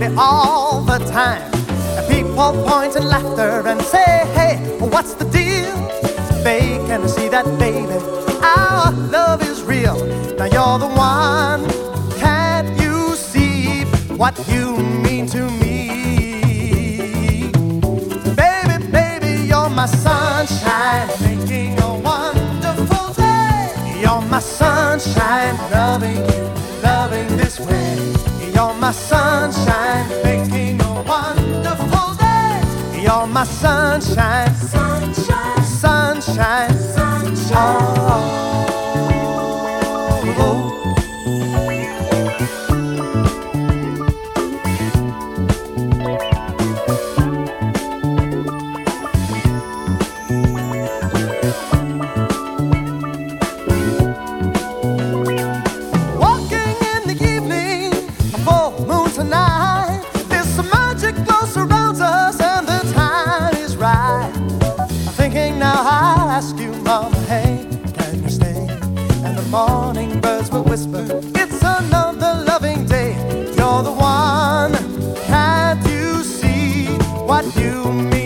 happy all the time. And people point and laughter and say, hey, what's the deal? They can see that, baby, our love is real. Now you're the one. Can't you see what you mean to me? Baby, baby, you're my sunshine, making a wonderful day. You're my sunshine, loving you, loving this way. You're my sunshine, my sunshine, sunshine, sunshine.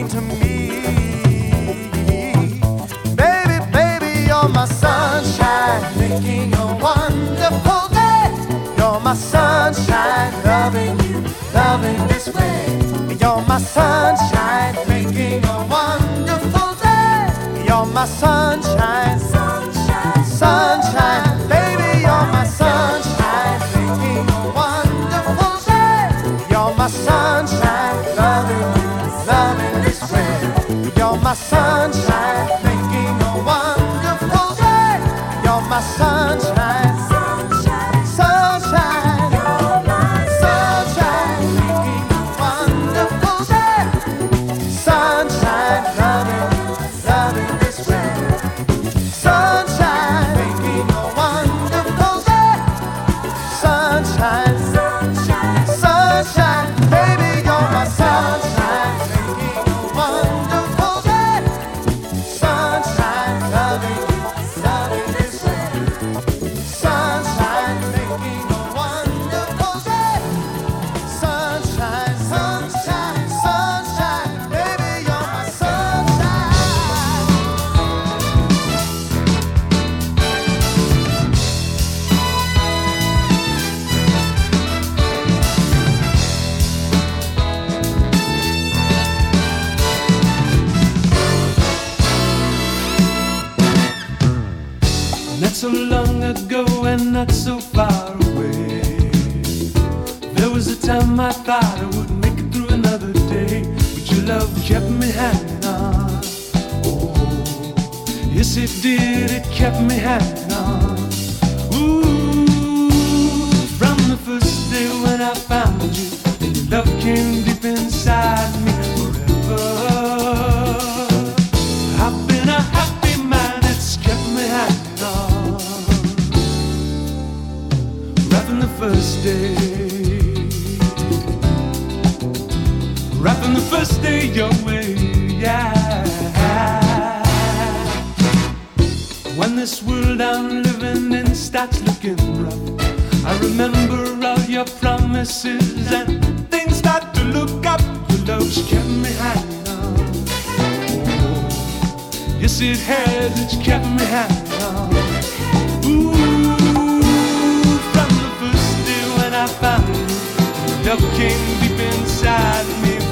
to me. Baby, baby, you're my sunshine, making a wonderful day. You're my sunshine, loving you, loving this way. You're my sunshine, making a wonderful day. You're my sunshine. It did, it kept me hanging on. Ooh, from the first day when I found you, your love came deep inside me forever. I've been a happy man, it's kept me hanging on. Right from the first day. Right from the first day your way, yeah. This world I'm living in starts looking rough, I remember all your promises and things start to look up. Your love's kept me hanging on. Oh, yes, it has, it's kept me hanging on. Ooh. from the first day when I found love came deep inside me.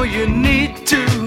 Oh, need heckler.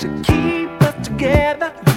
to keep us together.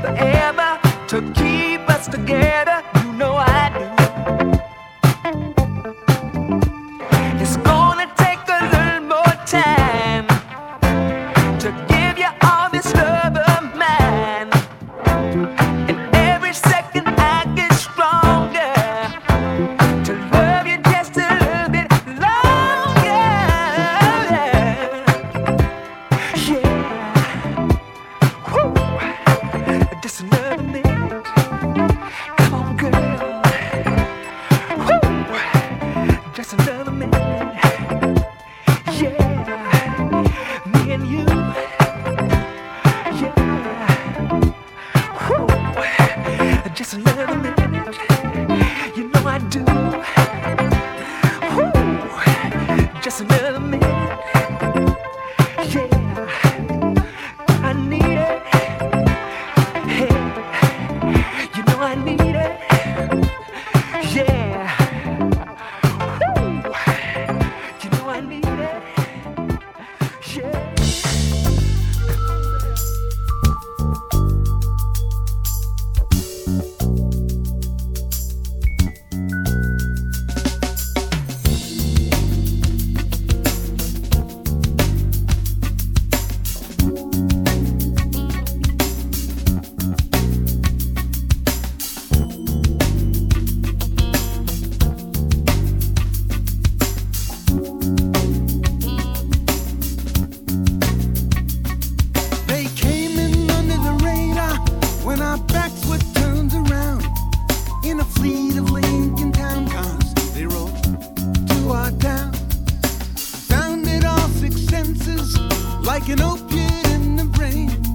forever to keep us together. of Lincoln Town cars, they to our town. All six senses, like an opiate in the brain.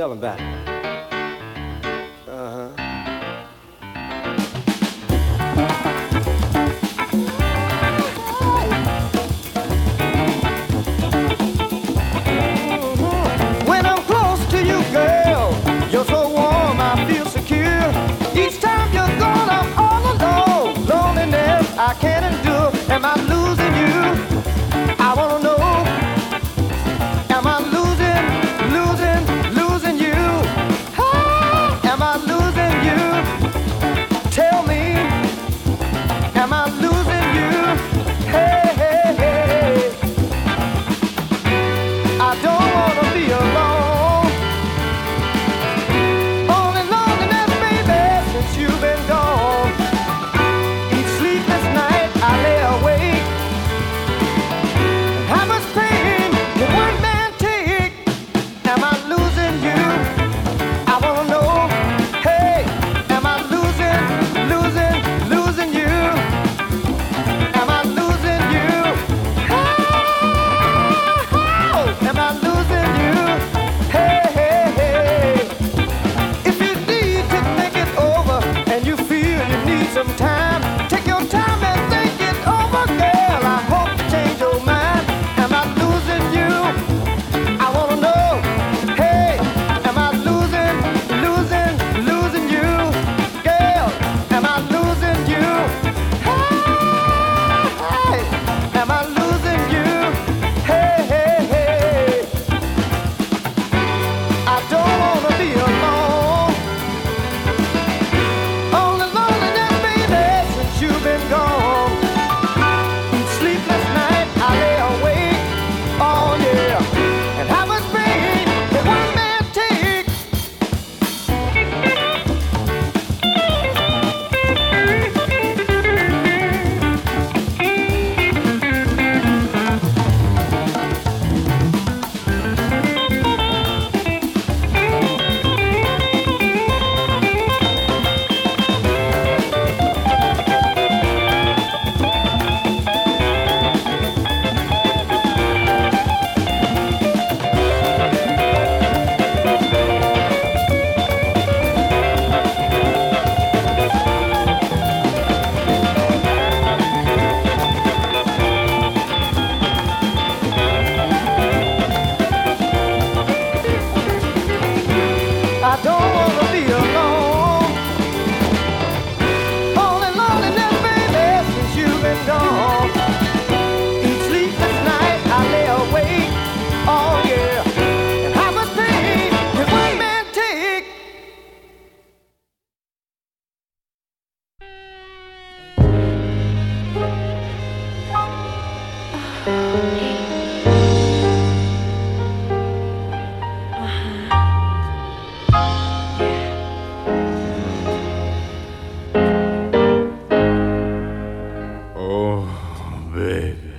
Tell him about. Everything's